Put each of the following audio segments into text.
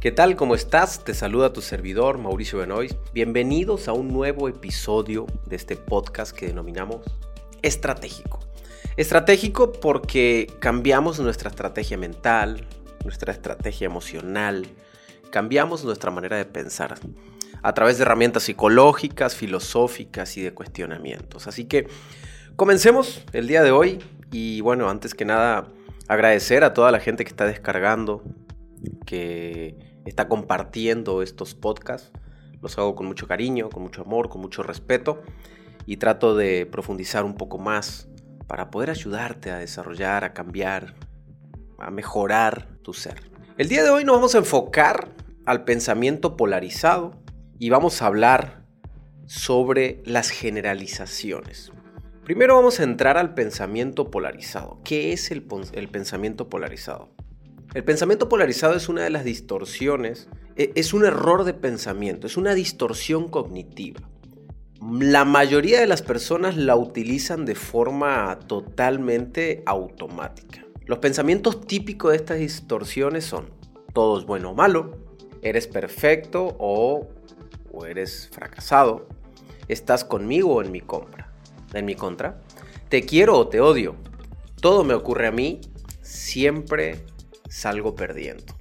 ¿Qué tal? ¿Cómo estás? Te saluda tu servidor Mauricio Benoist. Bienvenidos a un nuevo episodio de este podcast que denominamos Estratégico. Estratégico porque cambiamos nuestra estrategia mental, nuestra estrategia emocional, cambiamos nuestra manera de pensar a través de herramientas psicológicas, filosóficas y de cuestionamientos. Así que comencemos el día de hoy y bueno, antes que nada agradecer a toda la gente que está descargando, que está compartiendo estos podcasts. Los hago con mucho cariño, con mucho amor, con mucho respeto y trato de profundizar un poco más para poder ayudarte a desarrollar, a cambiar, a mejorar tu ser. El día de hoy nos vamos a enfocar al pensamiento polarizado y vamos a hablar sobre las generalizaciones. Primero vamos a entrar al pensamiento polarizado. ¿Qué es el, el pensamiento polarizado? El pensamiento polarizado es una de las distorsiones, e, es un error de pensamiento, es una distorsión cognitiva. La mayoría de las personas la utilizan de forma totalmente automática. Los pensamientos típicos de estas distorsiones son todo es bueno o malo, eres perfecto o, eres fracasado, estás conmigo o en mi compra, en mi contra, te quiero o te odio, todo me ocurre a mí, siempre salgo perdiendo.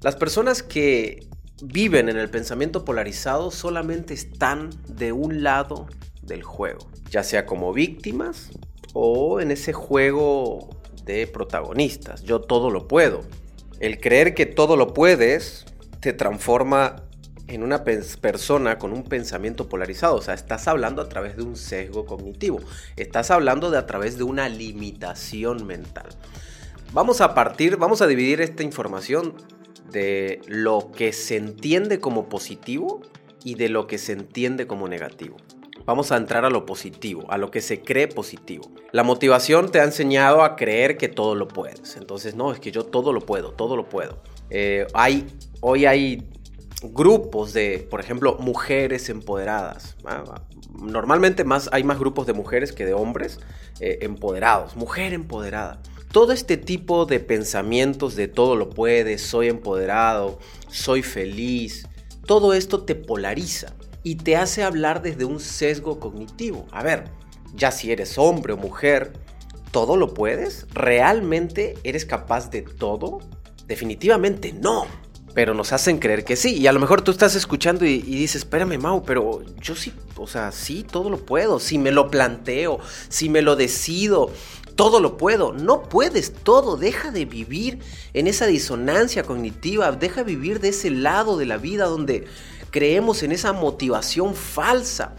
Las personas que viven en el pensamiento polarizado solamente están de un lado del juego, ya sea como víctimas o en ese juego de protagonistas. Yo todo lo puedo. El creer que todo lo puedes te transforma en una persona con un pensamiento polarizado. O sea, estás hablando a través de un sesgo cognitivo. Estás hablando de a través de una limitación mental. Vamos a partir, vamos a dividir esta información de lo que se entiende como positivo y de lo que se entiende como negativo. Vamos a entrar a lo positivo, a lo que se cree positivo. La motivación te ha enseñado a creer que todo lo puedes. Entonces, no, es que yo todo lo puedo, todo lo puedo. Eh, hay, hoy hay grupos de, por ejemplo, mujeres empoderadas. Normalmente más, hay más grupos de mujeres que de hombres eh, empoderados. Mujer empoderada. Todo este tipo de pensamientos de todo lo puedes, soy empoderado, soy feliz, todo esto te polariza y te hace hablar desde un sesgo cognitivo. A ver, ya si eres hombre o mujer, ¿todo lo puedes? ¿Realmente eres capaz de todo? Definitivamente no. Pero nos hacen creer que sí. Y a lo mejor tú estás escuchando y, dices, espérame, Mau, pero yo sí, o sea, sí, todo lo puedo. Si me lo planteo, si me lo decido, todo lo puedo. No puedes todo. Deja de vivir en esa disonancia cognitiva. Deja de vivir de ese lado de la vida donde creemos en esa motivación falsa.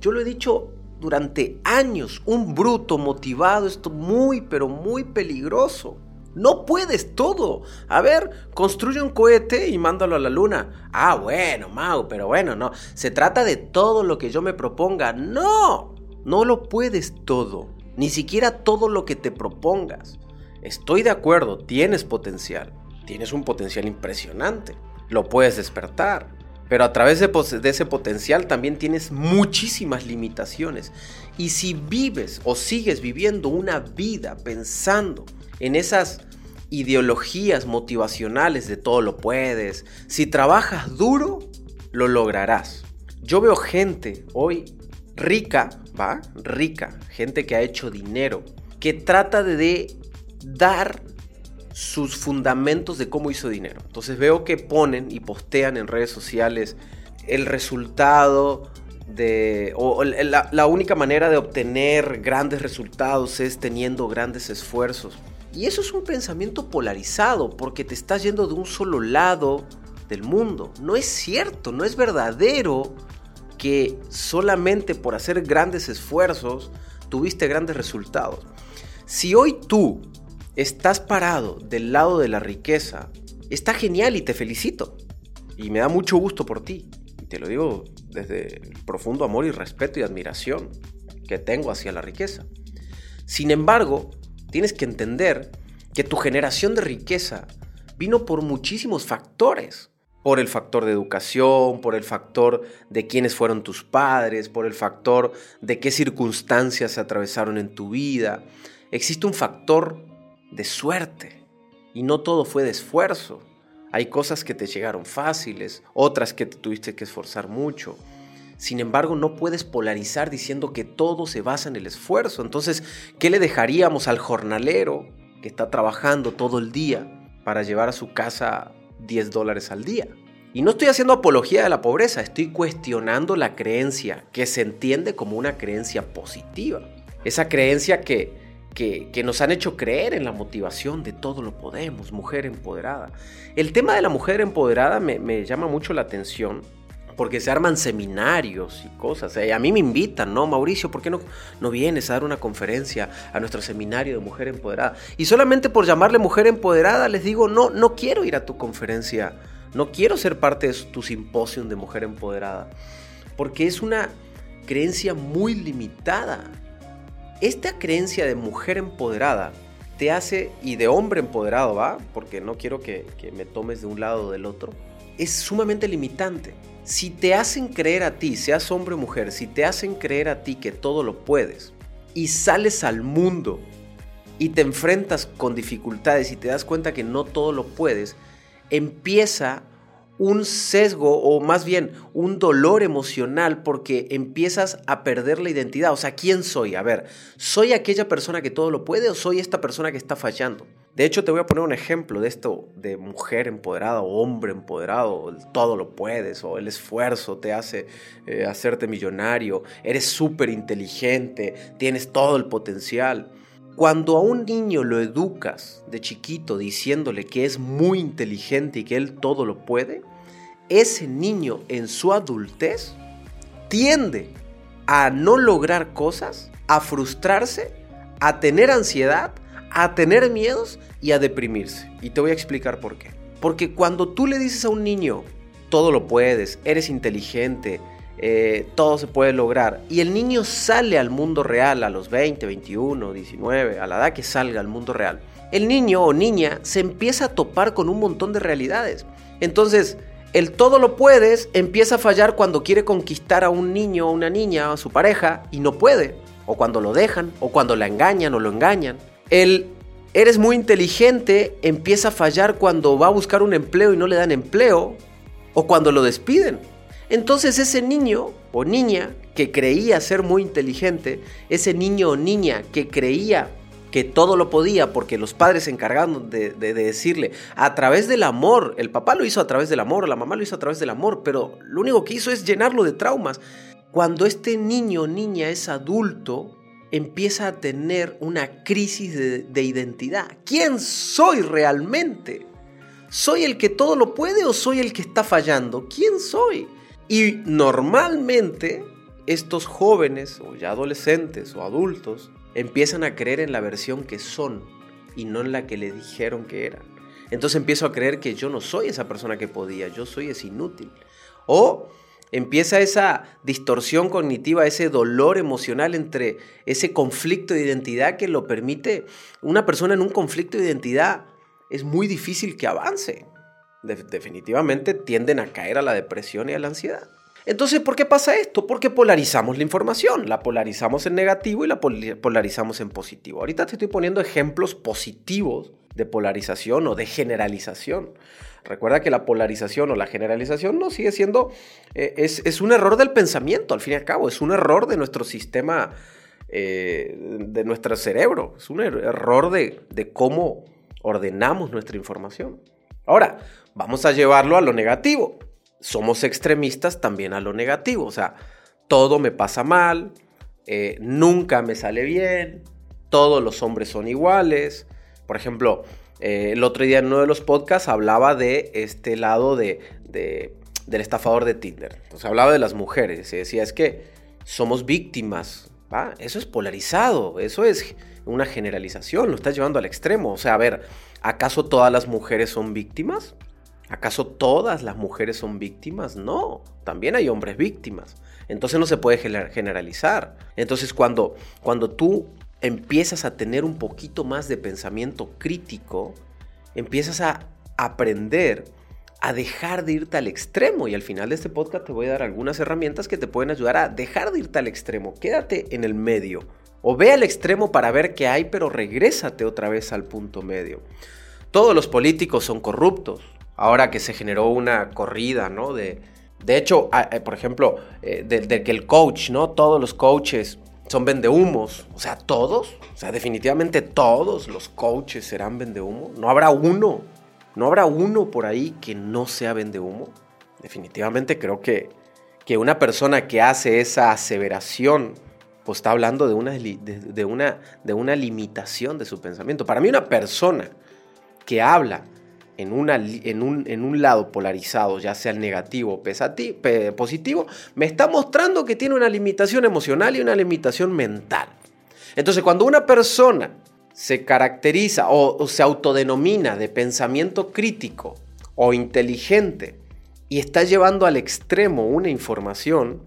Yo lo he dicho durante años. Un bruto motivado es muy, pero muy peligroso. No puedes todo. A ver, construye un cohete y mándalo a la luna. Ah, bueno, Mau, pero bueno, no. Se trata de todo lo que yo me proponga. No, no lo puedes todo ni siquiera todo lo que te propongas. Estoy de acuerdo, tienes potencial, tienes un potencial impresionante, lo puedes despertar, pero a través de, ese potencial también tienes muchísimas limitaciones. Y si vives o sigues viviendo una vida pensando en esas ideologías motivacionales de todo lo puedes, si trabajas duro, lo lograrás. Yo veo gente hoy rica, ¿va? Rica, gente que ha hecho dinero, que trata de, dar sus fundamentos de cómo hizo dinero. Entonces veo que ponen y postean en redes sociales el resultado de, o la, la, única manera de obtener grandes resultados es teniendo grandes esfuerzos. Y eso es un pensamiento polarizado porque te estás yendo de un solo lado del mundo. No es cierto, no es verdadero que solamente por hacer grandes esfuerzos tuviste grandes resultados. Si hoy tú estás parado del lado de la riqueza, está genial y te felicito. Y me da mucho gusto por ti. Y te lo digo desde el profundo amor y respeto y admiración que tengo hacia la riqueza. Sin embargo, tienes que entender que tu generación de riqueza vino por muchísimos factores por el factor de educación, por el factor de quiénes fueron tus padres, por el factor de qué circunstancias se atravesaron en tu vida. Existe un factor de suerte y no todo fue de esfuerzo. Hay cosas que te llegaron fáciles, otras que te tuviste que esforzar mucho. Sin embargo, no puedes polarizar diciendo que todo se basa en el esfuerzo. Entonces, ¿qué le dejaríamos al jornalero que está trabajando todo el día para llevar a su casa 10 dólares al día? Y no estoy haciendo apología de la pobreza, estoy cuestionando la creencia que se entiende como una creencia positiva. Esa creencia que, que, nos han hecho creer en la motivación de todo lo podemos, mujer empoderada. El tema de la mujer empoderada me, me llama mucho la atención porque se arman seminarios y cosas. Eh, a mí me invitan, ¿no? Mauricio, ¿por qué no, no vienes a dar una conferencia a nuestro seminario de mujer empoderada? Y solamente por llamarle mujer empoderada les digo, no, no quiero ir a tu conferencia, no quiero ser parte de tu simposio de mujer empoderada, porque es una creencia muy limitada. Esta creencia de mujer empoderada te hace, y de hombre empoderado, ¿va? Porque no quiero que, que me tomes de un lado o del otro, es sumamente limitante si te hacen creer a ti, seas hombre o mujer, si te hacen creer a ti que todo lo puedes y sales al mundo y te enfrentas con dificultades y te das cuenta que no todo lo puedes, empieza un sesgo o más bien un dolor emocional porque empiezas a perder la identidad. O sea, ¿quién soy? A ver, ¿soy aquella persona que todo lo puede o soy esta persona que está fallando? De hecho, te voy a poner un ejemplo de esto de mujer empoderada o hombre empoderado, todo lo puedes, o el esfuerzo te hace eh, hacerte millonario, eres súper inteligente, tienes todo el potencial. Cuando a un niño lo educas de chiquito diciéndole que es muy inteligente y que él todo lo puede, ese niño en su adultez tiende a no lograr cosas, a frustrarse, a tener ansiedad, a tener miedos y a deprimirse. Y te voy a explicar por qué. Porque cuando tú le dices a un niño, todo lo puedes, eres inteligente, eh, todo se puede lograr, y el niño sale al mundo real a los 20, 21, 19, a la edad que salga al mundo real, el niño o niña se empieza a topar con un montón de realidades. Entonces, el todo lo puedes empieza a fallar cuando quiere conquistar a un niño o una niña, a su pareja, y no puede. O cuando lo dejan, o cuando la engañan o lo engañan. El eres muy inteligente empieza a fallar cuando va a buscar un empleo y no le dan empleo o cuando lo despiden. Entonces ese niño o niña que creía ser muy inteligente, ese niño o niña que creía que todo lo podía porque los padres se encargaron de, de, decirle a través del amor, el papá lo hizo a través del amor, la mamá lo hizo a través del amor, pero lo único que hizo es llenarlo de traumas. Cuando este niño o niña es adulto, empieza a tener una crisis de, identidad. ¿Quién soy realmente? ¿Soy el que todo lo puede o soy el que está fallando? ¿Quién soy? Y normalmente estos jóvenes o ya adolescentes o adultos empiezan a creer en la versión que son y no en la que le dijeron que eran. Entonces empiezo a creer que yo no soy esa persona que podía, yo soy ese inútil. O empieza esa distorsión cognitiva, ese dolor emocional entre ese conflicto de identidad que lo permite. Una persona en un conflicto de identidad es muy difícil que avance. definitivamente tienden a caer a la depresión y a la ansiedad. Entonces, ¿por qué pasa esto? Porque polarizamos la información, la polarizamos en negativo y la polarizamos en positivo. Ahorita te estoy poniendo ejemplos positivos de polarización o de generalización. Recuerda que la polarización o la generalización no sigue siendo, eh, es, un error del pensamiento, al fin y al cabo, es un error de nuestro sistema, eh, de nuestro cerebro, es un er-, error de, de cómo ordenamos nuestra información. Ahora, vamos a llevarlo a lo negativo. Somos extremistas también a lo negativo, o sea, todo me pasa mal, eh, nunca me sale bien, todos los hombres son iguales. Por ejemplo, eh, el otro día en uno de los podcasts hablaba de este lado de, del estafador de Tinder. O hablaba de las mujeres y decía, es que somos víctimas. Eso es polarizado, eso es una generalización, lo estás llevando al extremo. O sea, a ver, ¿acaso todas las mujeres son víctimas? ¿Acaso todas las mujeres son víctimas? No, también hay hombres víctimas. Entonces no se puede generalizar. Entonces cuando, cuando tú empiezas a tener un poquito más de pensamiento crítico, empiezas a aprender a dejar de irte al extremo. Y al final de este podcast te voy a dar algunas herramientas que te pueden ayudar a dejar de irte al extremo. Quédate en el medio. O ve al extremo para ver qué hay, pero regrésate otra vez al punto medio. Todos los políticos son corruptos. ahora que se generó una corrida, ¿no? De, de hecho, eh, por ejemplo, eh, de, que el coach, ¿no? Todos los coaches son vendehumos. O sea, todos. O sea, definitivamente todos los coaches serán vendehumo. No habrá uno. No habrá uno por ahí que no sea vendehumo. Definitivamente creo que, que una persona que hace esa aseveración, pues está hablando de una, de, una, de una limitación de su pensamiento. Para mí una persona que habla en, una, en, un, en un lado polarizado, ya sea el negativo o positivo, me está mostrando que tiene una limitación emocional y una limitación mental. Entonces, cuando una persona se caracteriza o, se autodenomina de pensamiento crítico o inteligente y está llevando al extremo una información,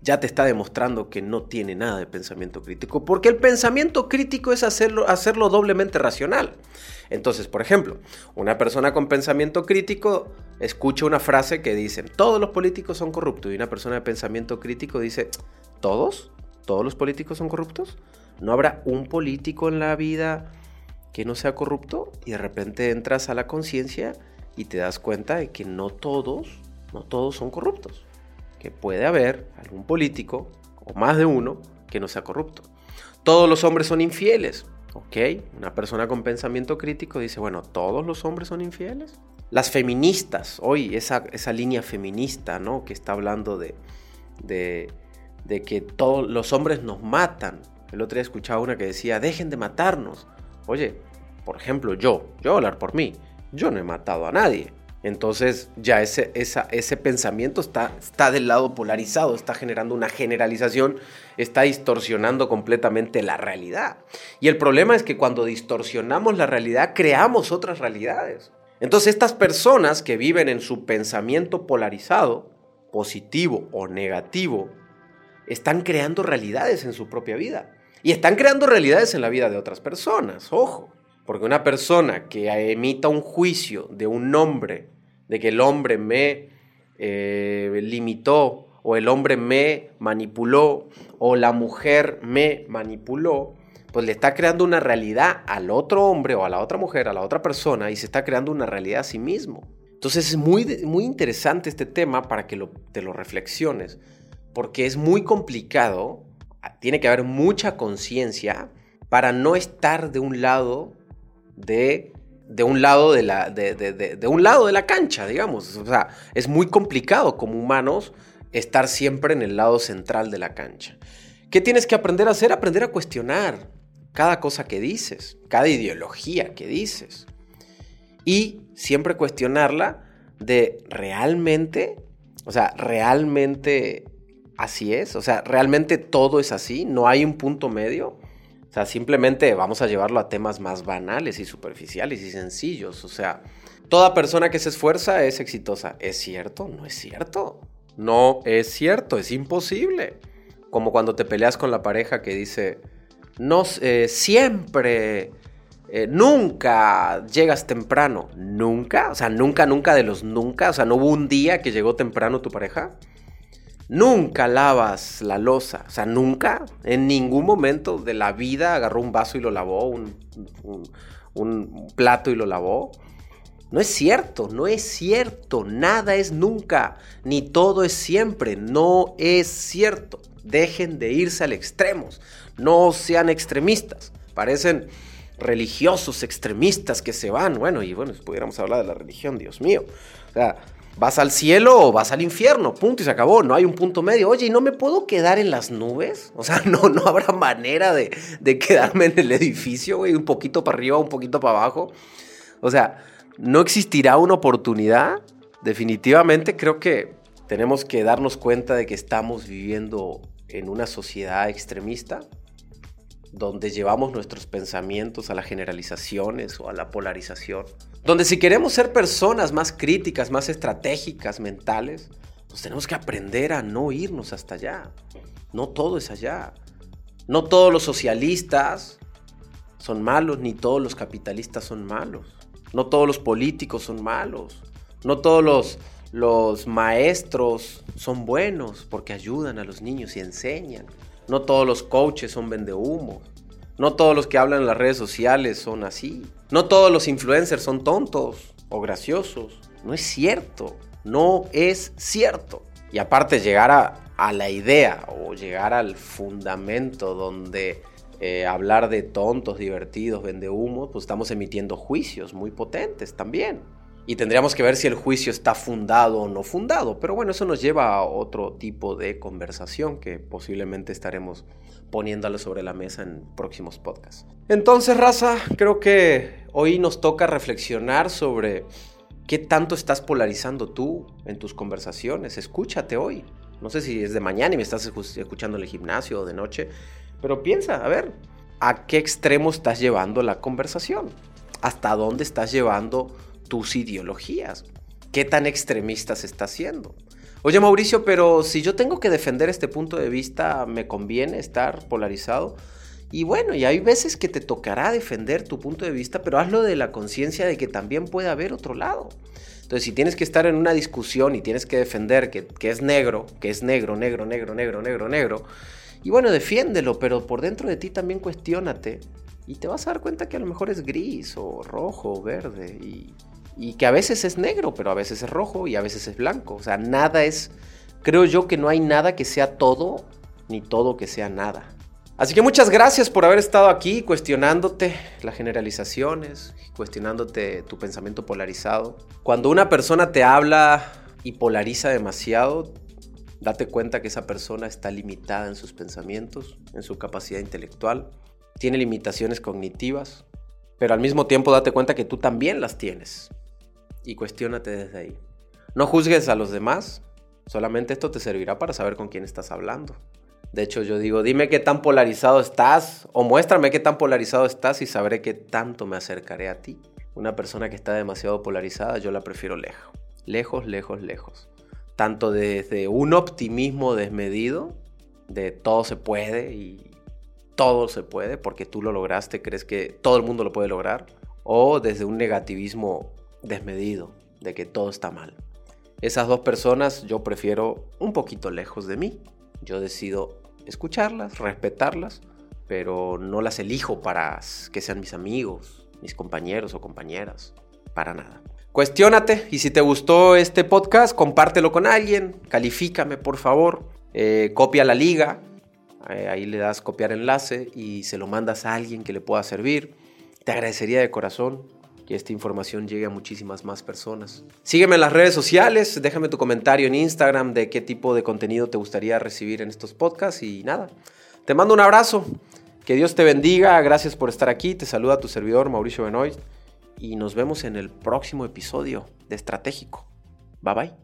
ya te está demostrando que no tiene nada de pensamiento crítico, porque el pensamiento crítico es hacerlo, hacerlo doblemente racional. Entonces, por ejemplo, una persona con pensamiento crítico escucha una frase que dice, todos los políticos son corruptos, y una persona de pensamiento crítico dice, ¿todos? ¿Todos los políticos son corruptos? ¿No habrá un político en la vida que no sea corrupto? Y de repente entras a la conciencia y te das cuenta de que no todos, no todos son corruptos. Que puede haber algún político, o más de uno, que no sea corrupto. Todos los hombres son infieles. ¿Ok? Una persona con pensamiento crítico dice, bueno, ¿todos los hombres son infieles? Las feministas, hoy esa, esa línea feminista, ¿no? Que está hablando de, de, que todos los hombres nos matan. El otro día escuchaba una que decía, dejen de matarnos. Oye, por ejemplo, yo, yo hablar por mí, yo no he matado a nadie. Entonces ya ese, ese pensamiento está, está del lado polarizado, está generando una generalización, está distorsionando completamente la realidad. Y el problema es que cuando distorsionamos la realidad, creamos otras realidades. Entonces estas personas que viven en su pensamiento polarizado, positivo o negativo, están creando realidades en su propia vida. Y están creando realidades en la vida de otras personas, ojo. Porque una persona que emita un juicio de un hombre, de que el hombre me eh, limitó, o el hombre me manipuló, o la mujer me manipuló, pues le está creando una realidad al otro hombre o a la otra mujer, a la otra persona, y se está creando una realidad a sí mismo. Entonces es muy, muy interesante este tema para que te lo reflexiones, porque es muy complicado, tiene que haber mucha conciencia para no estar de un lado de, de un lado de la, de, de, un lado de la cancha, digamos. O sea, es muy complicado como humanos estar siempre en el lado central de la cancha. ¿Qué tienes que aprender a hacer? Aprender a cuestionar cada cosa que dices, cada ideología que dices. Y siempre cuestionarla de realmente, o sea, realmente así es, o sea, realmente todo es así, no hay un punto medio. O sea, simplemente vamos a llevarlo a temas más banales y superficiales y sencillos. O sea, toda persona que se esfuerza es exitosa. ¿Es cierto? No es cierto. No es cierto, es imposible. Como cuando te peleas con la pareja que dice, no, eh, siempre, eh, nunca llegas temprano. ¿Nunca? O sea, nunca, nunca de los nunca. O sea, no hubo un día que llegó temprano tu pareja. Nunca lavas la losa, o sea, nunca, en ningún momento de la vida agarró un vaso y lo lavó, un, plato y lo lavó. No es cierto, no es cierto, nada es nunca, ni todo es siempre, no es cierto. Dejen de irse al extremos, no sean extremistas, parecen religiosos extremistas que se van, bueno, y bueno, si pudiéramos hablar de la religión, Dios mío. O sea, ¿Vas al cielo o vas al infierno? Punto y se acabó. No hay un punto medio. Oye, ¿y no me puedo quedar en las nubes? O sea, no, no habrá manera de, de quedarme en el edificio, güey, un poquito para arriba, un poquito para abajo. O sea, no existirá una oportunidad. Definitivamente creo que tenemos que darnos cuenta de que estamos viviendo en una sociedad extremista donde llevamos nuestros pensamientos a las generalizaciones o a la polarización, donde si queremos ser personas más críticas, más estratégicas, mentales, pues tenemos que aprender a no irnos hasta allá. No todo es allá. No todos los socialistas son malos, ni todos los capitalistas son malos. No todos los políticos son malos. No todos los, los maestros son buenos porque ayudan a los niños y enseñan. No todos los coaches son vendehumos. No todos los que hablan en las redes sociales son así. No todos los influencers son tontos o graciosos. No es cierto, no es cierto. Y aparte llegar a, la idea o llegar al fundamento donde eh, hablar de tontos, divertidos, vende humo, pues estamos emitiendo juicios muy potentes también. Y tendríamos que ver si el juicio está fundado o no fundado. Pero bueno, eso nos lleva a otro tipo de conversación que posiblemente estaremos poniéndolo sobre la mesa en próximos podcasts. Entonces, raza, creo que hoy nos toca reflexionar sobre qué tanto estás polarizando tú en tus conversaciones. Escúchate hoy. No sé si es de mañana y me estás escuchando en el gimnasio o de noche, pero piensa, a ver, ¿a qué extremo estás llevando la conversación? ¿Hasta dónde estás llevando tus ideologías? ¿Qué tan extremista se está haciendo? Oye Mauricio, pero si yo tengo que defender este punto de vista, ¿me conviene estar polarizado? Y bueno, y hay veces que te tocará defender tu punto de vista, pero hazlo de la conciencia de que también puede haber otro lado. Entonces, si tienes que estar en una discusión y tienes que defender que, es negro, que es negro, negro, negro, negro, negro, negro, y bueno, defiéndelo, pero por dentro de ti también cuestiónate y te vas a dar cuenta que a lo mejor es gris o rojo o verde y, y que a veces es negro, pero a veces es rojo y a veces es blanco. O sea, nada es, creo yo que no hay nada que sea todo ni todo que sea nada. Así que muchas gracias por haber estado aquí cuestionándote las generalizaciones, cuestionándote tu pensamiento polarizado. Cuando una persona te habla y polariza demasiado, date cuenta que esa persona está limitada en sus pensamientos, en su capacidad intelectual, tiene limitaciones cognitivas, pero al mismo tiempo date cuenta que tú también las tienes y cuestiónate desde ahí. No juzgues a los demás, solamente esto te servirá para saber con quién estás hablando. De hecho, yo digo, dime qué tan polarizado estás o muéstrame qué tan polarizado estás y sabré qué tanto me acercaré a ti. Una persona que está demasiado polarizada, yo la prefiero lejos. Lejos, lejos, lejos. Tanto desde un optimismo desmedido, de todo se puede y todo se puede porque tú lo lograste, crees que todo el mundo lo puede lograr, o desde un negativismo desmedido, de que todo está mal. Esas dos personas yo prefiero un poquito lejos de mí. Yo decido escucharlas, respetarlas, pero no las elijo para que sean mis amigos, mis compañeros o compañeras, para nada. Cuestiónate y si te gustó este podcast, compártelo con alguien, califícame por favor, eh, copia la liga, eh, ahí le das copiar enlace y se lo mandas a alguien que le pueda servir. Te agradecería de corazón que esta información llegue a muchísimas más personas. Sígueme en las redes sociales, déjame tu comentario en Instagram de qué tipo de contenido te gustaría recibir en estos podcasts y nada. Te mando un abrazo, que Dios te bendiga, gracias por estar aquí, te saluda tu servidor Mauricio Benoit y nos vemos en el próximo episodio de Estratégico. Bye bye.